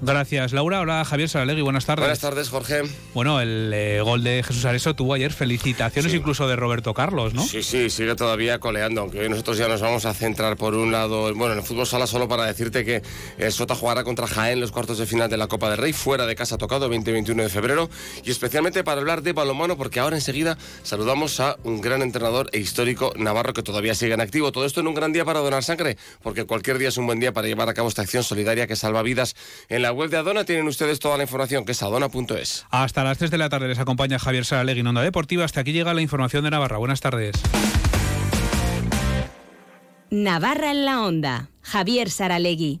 Gracias, Laura. Hola, Javier Saralegui. Buenas tardes. Buenas tardes, Jorge. Bueno, el eh, gol de Jesús Areso tuvo ayer felicitaciones incluso de Roberto Carlos, ¿no? Sí, sí, sigue todavía coleando, aunque hoy nosotros ya nos vamos a centrar por un lado, bueno, en el fútbol sala solo para decirte que el Sota jugará contra Jaén los cuartos de final de la Copa del Rey, fuera de casa tocado, 20-21 de febrero, y especialmente para hablar de balonmano, porque ahora enseguida saludamos a un gran entrenador e histórico navarro que todavía sigue en activo. Todo esto en un gran día para donar sangre, porque cualquier día es un buen día para llevar a cabo esta acción solidaria que salva vidas. En la web de Adona tienen ustedes toda la información, que es adona.es. Hasta las 3 de la tarde les acompaña Javier Saralegui en Onda Deportiva. Hasta aquí llega la información de Navarra. Buenas tardes. Navarra en la Onda. Javier Saralegui.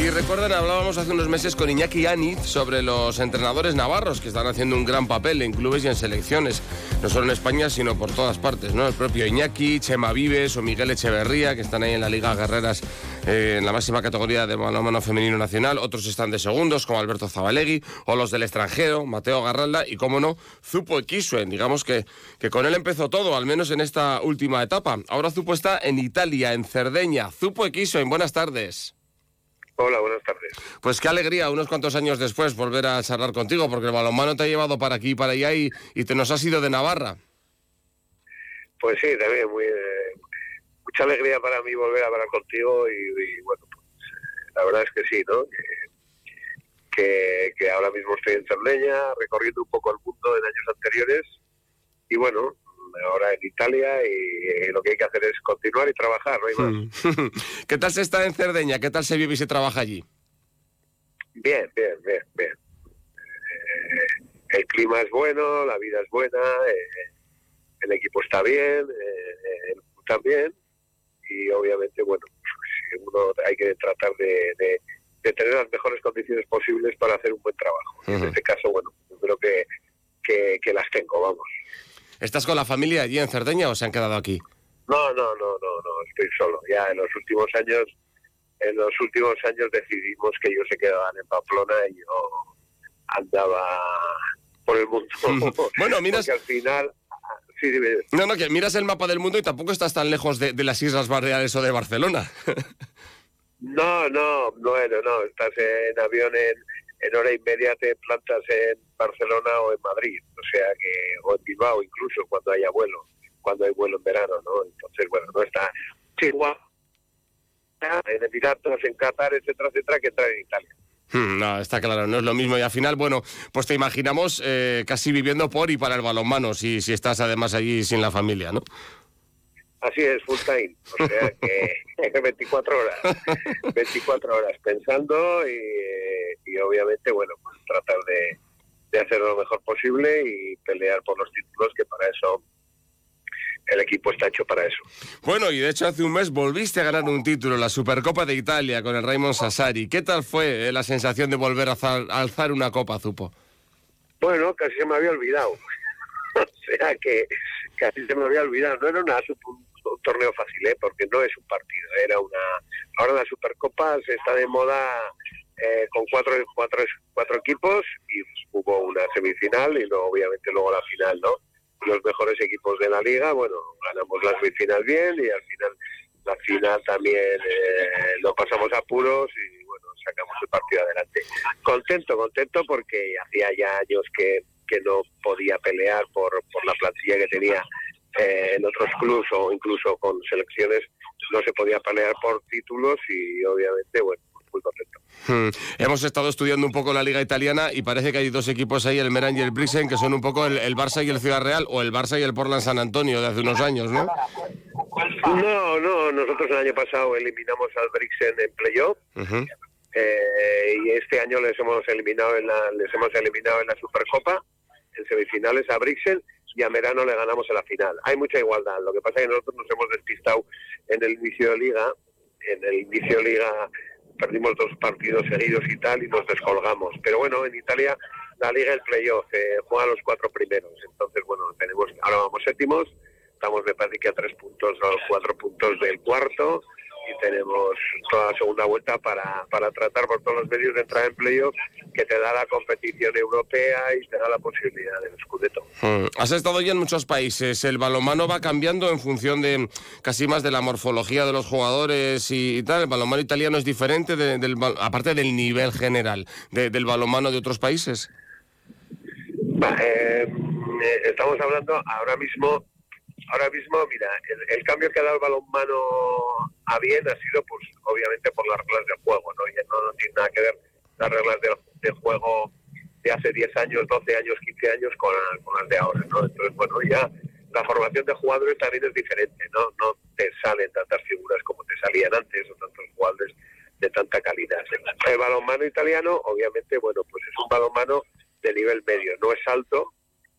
Si recuerdan, hablábamos hace unos meses con Iñaki Aniz sobre los entrenadores navarros que están haciendo un gran papel en clubes y en selecciones, no solo en España, sino por todas partes, ¿no? El propio Iñaki, Chema Vives o Miguel Echeverría, que están ahí en la Liga Guerreras eh, en la máxima categoría de balonmano femenino nacional, otros están de segundos, como Alberto Zabalegui, o los del extranjero, Mateo Garralda, y cómo no, Zupo Equisuen, digamos que, que con él empezó todo, al menos en esta última etapa. Ahora Zupo está en Italia, en Cerdeña. Zupo Equisuen, buenas tardes. Hola, buenas tardes. Pues qué alegría, unos cuantos años después, volver a charlar contigo, porque el balonmano te ha llevado para aquí y para allá y, y te nos has ido de Navarra. Pues sí, también muy, eh, mucha alegría para mí volver a hablar contigo y, y, bueno, pues eh, la verdad es que sí, ¿no? Que, que, que ahora mismo estoy en Cerdeña, recorriendo un poco el mundo en años anteriores y bueno, ahora en Italia y, y lo que hay que hacer es continuar y trabajar, no hay más. ¿Qué tal se está en Cerdeña? ¿Qué tal se vive y se trabaja allí? Bien, bien, bien, bien. Eh, el clima es bueno, la vida es buena, eh, el equipo está bien, eh, el también y obviamente, bueno, uno hay que tratar de, de, de, tener las mejores condiciones posibles para hacer un buen trabajo. Uh -huh. En este caso, bueno, yo creo que, que, que las tengo, vamos. ¿Estás con la familia allí en Cerdeña o se han quedado aquí? No, no, no, no, no, estoy solo. Ya en los últimos años, en los últimos años decidimos que ellos se quedaban en Pamplona y yo andaba por el mundo. bueno, miras... Porque al final... Sí, dime. No, no, que miras el mapa del mundo y tampoco estás tan lejos de, de las Islas Baleares o de Barcelona. no, no, bueno, no, estás en avión en, en hora y media te plantas en Barcelona o en Madrid, o sea que, o en Bilbao incluso cuando haya vuelo, cuando hay vuelo en verano, ¿no? Entonces, bueno, no está igual en Emiratos, en Qatar, etcétera, etcétera, que entrar en Italia. Hmm, no, está claro, no es lo mismo. Y al final, bueno, pues te imaginamos eh, casi viviendo por y para el balonmano, si, si estás además allí sin la familia, ¿no? Así es, full time. O sea que 24 horas. 24 horas pensando y, y obviamente, bueno, pues tratar de, de hacer lo mejor posible y pelear por los títulos, que para eso el equipo está hecho para eso. Bueno, y de hecho hace un mes volviste a ganar un título, la Supercopa de Italia con el Raymond Sassari. ¿Qué tal fue eh, la sensación de volver a alzar, a alzar una copa, Zupo? Bueno, casi se me había olvidado. o sea que casi se me había olvidado. No era una, un, un, torneo fácil, ¿eh? porque no es un partido, era una... Ahora la Supercopa se está de moda eh, con cuatro, cuatro, cuatro equipos y hubo una semifinal y luego obviamente luego la final, ¿no? los mejores equipos de la liga, bueno, ganamos la semifinal bien y al final la final también eh, pasamos a puros y bueno, sacamos el partido adelante. Contento, contento porque hacía ya años que, que no podía pelear por, por la plantilla que tenía eh, en otros clubes o incluso con selecciones, no se podía pelear por títulos y obviamente, bueno, muy contento. Hmm. Hemos estado estudiando un poco la liga italiana y parece que hay dos equipos ahí, el Meran y el Brixen, que son un poco el, el, Barça y el Ciudad Real, o el Barça y el Portland San Antonio de hace unos años, ¿no? No, no, nosotros el año pasado eliminamos al Brixen en playoff. Uh -huh. eh, y este año les hemos eliminado en la, les hemos eliminado en la Supercopa, en semifinales a Brixen y a Merano le ganamos en la final. Hay mucha igualdad. Lo que pasa es que nosotros nos hemos despistado en el inicio de liga, en el inicio de liga perdimos dos partidos seguidos y tal y nos descolgamos. Pero bueno, en Italia la liga el playoff eh, juega los cuatro primeros. Entonces, bueno, tenemos ahora vamos séptimos, estamos de que a tres puntos o cuatro puntos del cuarto y tenemos toda la segunda vuelta para, para tratar por todos los medios de entrar en playoff que te da la competición europea y te da la posibilidad del Scudetto. Mm. Has estado ya en muchos países. El balonmano va cambiando en función de casi más de la morfología de los jugadores y, tal. El balonmano italiano es diferente, del, aparte del nivel general, del balonmano de otros países. Eh, eh, estamos hablando ahora mismo ahora mismo, mira, el, cambio que ha dado el balonmano a bien ha sido, pues, obviamente por las reglas del juego, ¿no? Ya no, tiene nada que ver las reglas del, juego de hace 10 años, 12 años, 15 años con, las de ahora, ¿no? Entonces, bueno, ya la formación de jugadores también es diferente, ¿no? No te salen tantas figuras como te salían antes o tantos jugadores de tanta calidad. El balonmano italiano, obviamente, bueno, pues es un balonmano de nivel medio, no es alto,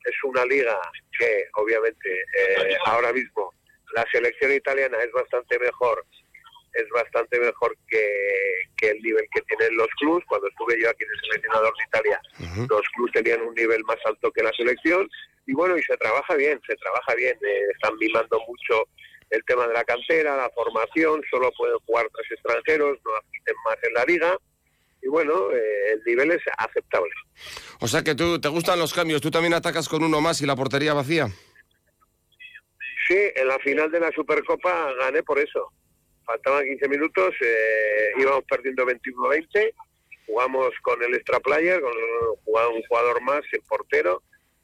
es una liga que obviamente eh, ahora mismo la selección italiana es bastante mejor es bastante mejor que, el nivel que tienen los clubs. Cuando estuve yo aquí de seleccionador de Italia, los clubs tenían un nivel más alto que la selección. Y bueno, y se trabaja bien, se trabaja bien. Eh, están mimando mucho el tema de la cantera, la formación. Solo pueden jugar tres extranjeros, no asisten más en la liga y bueno, eh, el nivel es aceptable. O sea que tú te gustan los cambios, tú también atacas con uno más y la portería vacía. Sí, en la final de la Supercopa gané por eso. Faltaban 15 minutos, eh, íbamos perdiendo 21-20, jugamos con el extra player, con un jugador más, el portero,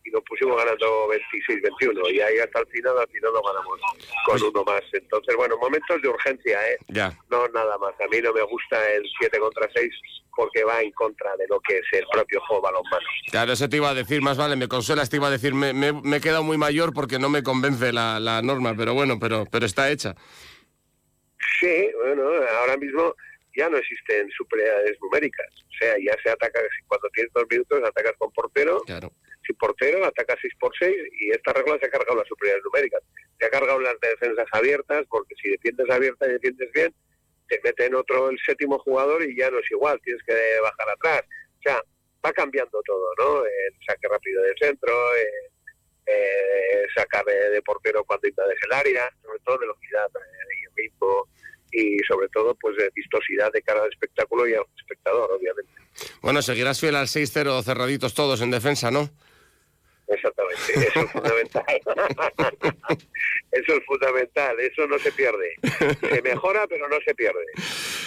y nos pusimos ganando 26-21 y ahí hasta el final, al final lo ganamos con uno más. Entonces, bueno, momentos de urgencia, ¿eh? Ya. No nada más. A mí no me gusta el 7 contra 6 porque va en contra de lo que es el propio juego balonmano. Claro, eso te iba a decir, más vale, me consuelas, te iba a decir, me, me, he quedado muy mayor porque no me convence la, la norma, pero bueno, pero, pero está hecha. Sí, bueno, ahora mismo ya no existen superioridades numéricas. O sea, ya se ataca, cuando tienes dos minutos, atacas con portero. Claro sin portero, ataca 6 por 6 y esta regla se ha cargado las superioridades numéricas. Se ha cargado las defensas abiertas porque si defiendes abierta y defiendes bien, te mete en otro el séptimo jugador y ya no es igual, tienes que bajar atrás. O sea, va cambiando todo, ¿no? El saque rápido del centro, eh, sacar de, portero cuando invades el área, sobre todo velocidad y ritmo y sobre todo pues de vistosidad de cara al espectáculo y al espectador, obviamente. Bueno, seguirás fiel al 6-0 cerraditos todos en defensa, ¿no? Exactamente, eso es fundamental. eso es fundamental, eso no se pierde. Se mejora, pero no se pierde.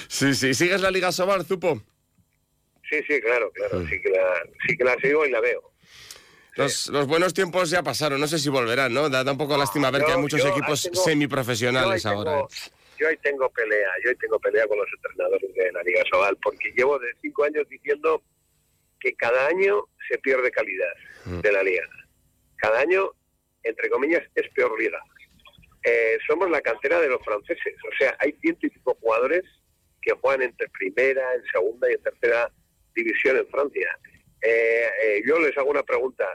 Sí, sí. ¿Sigues la Liga Sobar, Zupo? Sí, sí, claro, claro. Sí que la, sí que la sigo y la veo. Los, los, buenos tiempos ya pasaron, no sé si volverán, ¿no? Da, un poco lástima ver que hay muchos equipos semiprofesionales ahora. ¿eh? Yo ahí tengo pelea, yo ahí tengo pelea con los entrenadores de la Liga Sobal, porque llevo de cinco años diciendo que cada año se pierde calidad mm. de la liga. Cada año, entre comillas, es peor liga. Eh, somos la cantera de los franceses, o sea, hay ciento y pico jugadores que juegan entre primera, en segunda y en tercera división en Francia. Eh, eh, yo les hago una pregunta,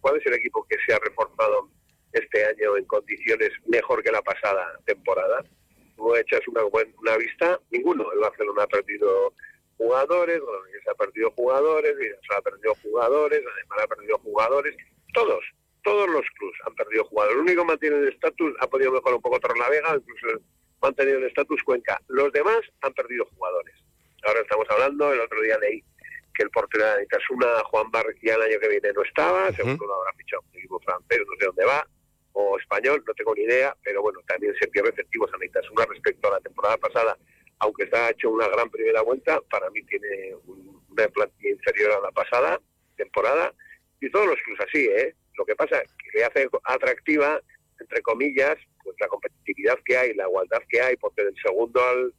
¿cuál es el equipo que se ha reforzado este año en condiciones mejor que la pasada temporada? Tú echas una, una vista, ninguno. El Barcelona ha perdido jugadores, se ha perdido jugadores, se ha perdido jugadores, además ha perdido jugadores, todos, todos los clubes han perdido jugadores. El único que mantiene el estatus, ha podido mejorar un poco Vega, incluso ha mantenido el estatus Cuenca. Los demás han perdido jugadores. Ahora estamos hablando, el otro día leí que el portero de Itasuna, Juan Bar, ya el año que viene no estaba, según lo habrá fichado un equipo francés, no sé dónde va, o español, no tengo ni idea, pero bueno, también se pierde efectivos a Itasuna respecto a la temporada pasada, aunque está hecho una gran primera vuelta, para mí tiene una plantilla inferior a la pasada temporada, y todos los clubes así, ¿eh? Lo que pasa es que le hace atractiva, entre comillas, pues la competitividad que hay, la igualdad que hay, porque del segundo al,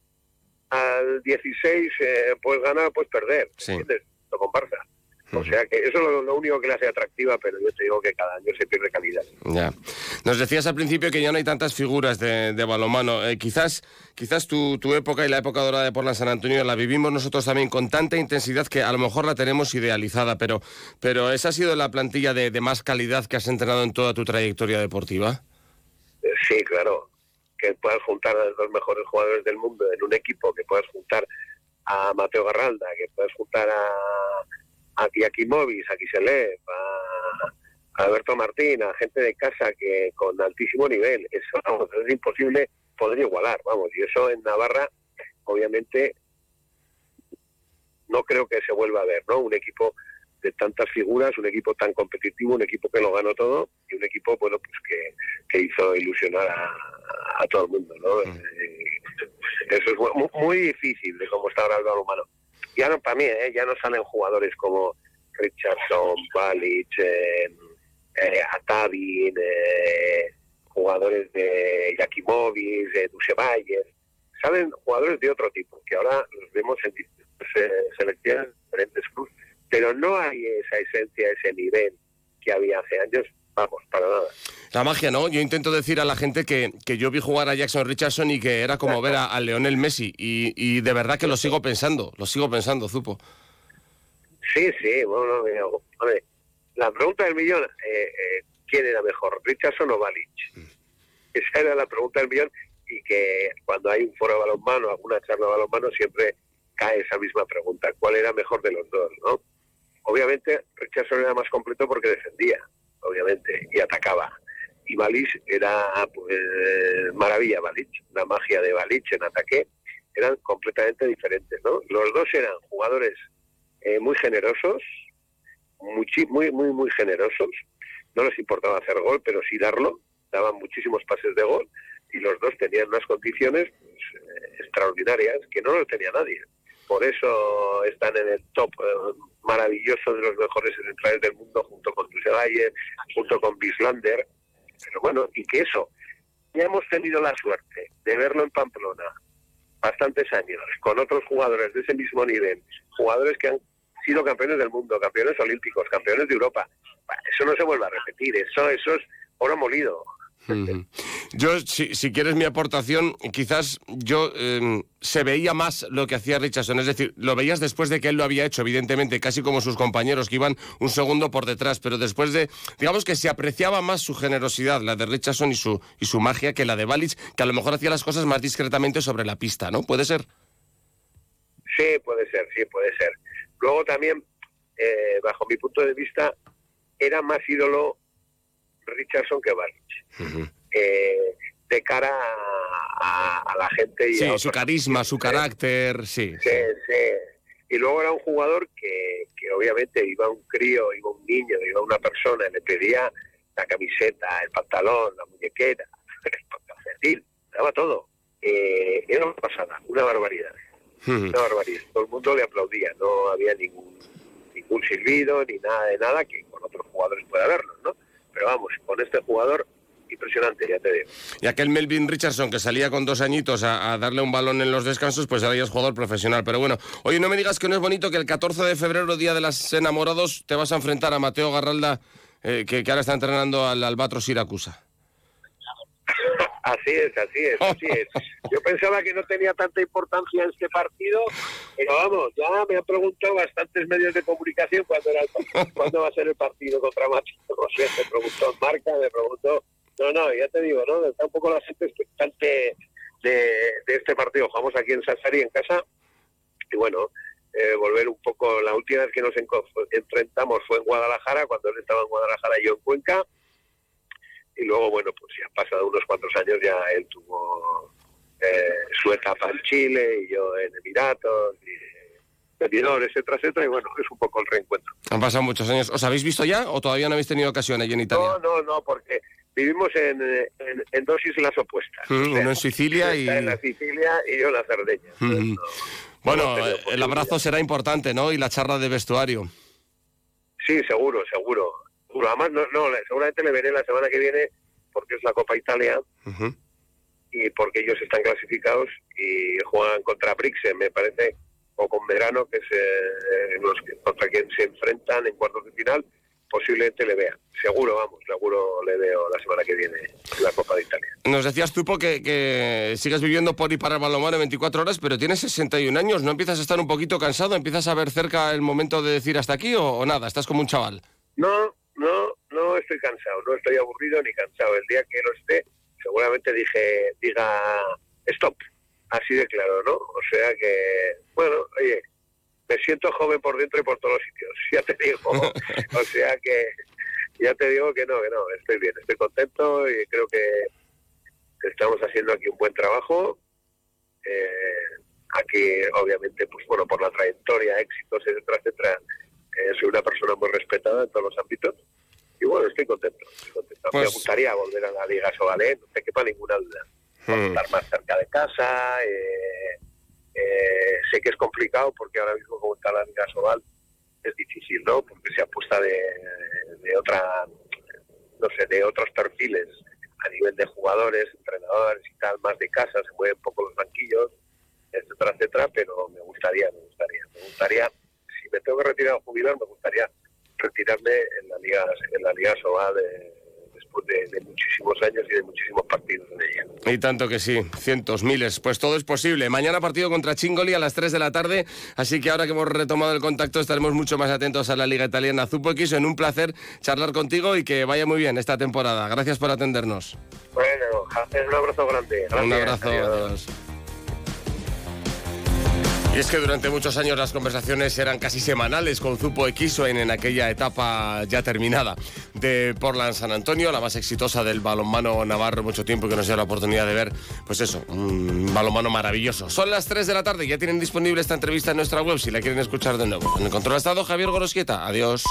al 16 eh, puedes ganar, puedes perder, ¿entiendes? Lo comparsa. O sea que eso es lo, único que le hace atractiva, pero yo te digo que cada año se pierde calidad. Ya. Nos decías al principio que ya no hay tantas figuras de, balomano. Eh, quizás quizás tu, tu, época y la época dorada de Portland San Antonio la vivimos nosotros también con tanta intensidad que a lo mejor la tenemos idealizada, pero, pero ¿esa ha sido la plantilla de, más calidad que has entrenado en toda tu trayectoria deportiva? Eh, sí, claro. Que puedas juntar a los mejores jugadores del mundo en un equipo, que puedas juntar a Mateo Garralda, que puedas juntar a a Movis, a Kiselev, Alberto Martín, a gente de casa que con altísimo nivel, eso vamos, es imposible poder igualar, vamos, y eso en Navarra, obviamente, no creo que se vuelva a ver, ¿no? Un equipo de tantas figuras, un equipo tan competitivo, un equipo que lo ganó todo y un equipo, bueno, pues que, que hizo ilusionar a, a todo el mundo, ¿no? Eh, eso es muy, muy difícil de cómo está ahora el balonmano. Ya no, para mí, ¿eh? ya no salen jugadores como Richardson, Balic, eh, eh, eh, jugadores de Yakimovic, de Dusevalle, salen jugadores de otro tipo, que ahora los vemos en eh, selecciones, diferentes clubes, pero no hay esa esencia, ese nivel que había hace años, vamos, para nada. La magia, ¿no? Yo intento decir a la gente que, que yo vi jugar a Jackson Richardson y que era como ver a, a Leonel Messi. Y, y de verdad que lo sigo pensando, lo sigo pensando, Zupo. Sí, sí, bueno, eh, hombre, la pregunta del millón, eh, eh, ¿quién era mejor, Richardson o Balic? Esa era la pregunta del millón y que cuando hay un foro de balonmano, alguna charla de balonmano, siempre cae esa misma pregunta, ¿cuál era mejor de los dos, no? Obviamente Richardson era más completo porque defendía, obviamente, y atacaba. Y Balic era pues, maravilla, Balic, la magia de Balic en ataque, eran completamente diferentes, ¿no? Los dos eran jugadores eh, muy generosos, muy, muy, muy, muy generosos. No les importaba hacer gol, pero sí darlo. Daban muchísimos pases de gol y los dos tenían unas condiciones pues, eh, extraordinarias que no lo tenía nadie. Por eso están en el top eh, maravilloso de los mejores centrales del mundo, junto con Dusevalle, junto con Bislander. Pero bueno, y que eso, ya hemos tenido la suerte de verlo en Pamplona bastantes años, con otros jugadores de ese mismo nivel, jugadores que han sido campeones del mundo, campeones olímpicos, campeones de Europa. Eso no se vuelve a repetir, eso, eso es oro molido. Yo, si, si, quieres mi aportación, quizás yo eh, se veía más lo que hacía Richardson, es decir, lo veías después de que él lo había hecho, evidentemente, casi como sus compañeros que iban un segundo por detrás, pero después de, digamos que se apreciaba más su generosidad, la de Richardson y su, y su magia, que la de Balic, que a lo mejor hacía las cosas más discretamente sobre la pista, ¿no? ¿Puede ser? Sí, puede ser, sí, puede ser. Luego también, eh, bajo mi punto de vista, era más ídolo Richardson que Balic. Uh -huh. Eh, de cara a, a, la gente y sí, a su carisma, su carácter, sí. Sí, sí. Y luego era un jugador que, que, obviamente iba un crío, iba un niño, iba una persona, y le pedía la camiseta, el pantalón, la muñequera, el calcetín, daba todo. Eh, era una pasada, una barbaridad. Una barbaridad. Todo el mundo le aplaudía, no había ningún, ningún silbido ni nada de nada que con otros jugadores pueda haberlo, ¿no? Pero vamos, con este jugador impresionante, ya te digo. Y aquel Melvin Richardson que salía con dos añitos a, a, darle un balón en los descansos, pues ahora ya es jugador profesional. Pero bueno, oye, no me digas que no es bonito que el 14 de febrero, Día de los Enamorados, te vas a enfrentar a Mateo Garralda, eh, que, que, ahora está entrenando al Albatros Siracusa. Así es, así es, así es. Yo pensaba que no tenía tanta importancia este partido, pero vamos, ya me han preguntado bastantes medios de comunicación cuándo, era el, cuándo va a ser el partido contra Mateo. No sé, me preguntó Marca, me preguntó no, no, ya te digo, ¿no? Está un poco la gente expectante de, de este partido. Jugamos aquí en Sassari, en casa, y bueno, eh, volver un poco. La última vez que nos enfrentamos fue en Guadalajara, cuando él estaba en Guadalajara y yo en Cuenca. Y luego, bueno, pues ya han pasado unos cuantos años, ya él tuvo eh, su etapa en Chile y yo en Emiratos. Y, Benidorm, etcétera, etcétera, y bueno, es un poco el reencuentro. Han pasado muchos años. ¿Os habéis visto ya o todavía no habéis tenido ocasión allí en Italia? No, no, no, porque vivimos en, en, en, dos islas opuestas. Mm, o sea, uno en Sicilia y... En la Sicilia y yo en la Cerdeña. Mm. No, bueno, no el abrazo será importante, ¿no? Y la charla de vestuario. Sí, seguro, seguro. seguro. Además, no, no, seguramente le veré la semana que viene porque es la Copa Italia uh -huh. y porque ellos están clasificados y juegan contra Brixen, me parece, o con Verano, que es eh, los que, contra quien se enfrentan en cuartos de final posiblemente le vea. Seguro, vamos, seguro le veo la semana que viene en la Copa de Italia. Nos decías tú que, que sigues viviendo por y para el balonmano 24 horas, pero tienes 61 años, ¿no empiezas a estar un poquito cansado? ¿Empiezas a ver cerca el momento de decir hasta aquí o, o nada? ¿Estás como un chaval? No, no, no estoy cansado, no estoy aburrido ni cansado. El día que lo esté, seguramente dije, diga stop, así de claro, ¿no? O sea que, bueno, oye, me siento joven por dentro y por todos los sitios, ya te digo. o sea que, ya te digo que no, que no, estoy bien, estoy contento y creo que, estamos haciendo aquí un buen trabajo. Eh, aquí, obviamente, pues bueno, por la trayectoria, éxitos, etcétera, etcétera, eh, soy una persona muy respetada en todos los ámbitos. Y bueno, estoy contento. estoy contento. Me Pues- gustaría volver a la Liga Sobalé, no te quepa ninguna duda. Hmm. Estar más cerca de casa. eh, eh, sé que es complicado porque ahora mismo, como está la Liga Sobal, es difícil, ¿no? Porque se apuesta de no sé, de otros perfiles a nivel de jugadores, entrenadores y tal, más de casa, se mueven poco los banquillos, etcétera, etcétera, pero me gustaría, me gustaría, me gustaría, si me tengo que retirar o jubilar, me gustaría retirarme en la Liga, en la Liga Sobal eh, después de, de muchísimos años y de muchísimos partidos en ella. Y tanto que sí, cientos, miles, pues todo es posible. Mañana partido contra Chingoli a las 3 de la tarde, así que ahora que hemos retomado el contacto estaremos mucho más atentos a la Liga Italiana Zupo X. En un placer charlar contigo y que vaya muy bien esta temporada. Gracias por atendernos. Bueno, un abrazo grande. un abrazo, adiós. adiós. Y es que durante muchos años las conversaciones eran casi semanales con Zupo Equisoen en aquella etapa ya terminada de Portland San Antonio, la más exitosa del balonmano navarro, mucho tiempo que nos dio la oportunidad de ver, pues eso, un balonmano maravilloso. Son las 3 de la tarde, ya tienen disponible esta entrevista en nuestra web si la quieren escuchar de nuevo. En el control estado Javier Gorosquieta. Adiós.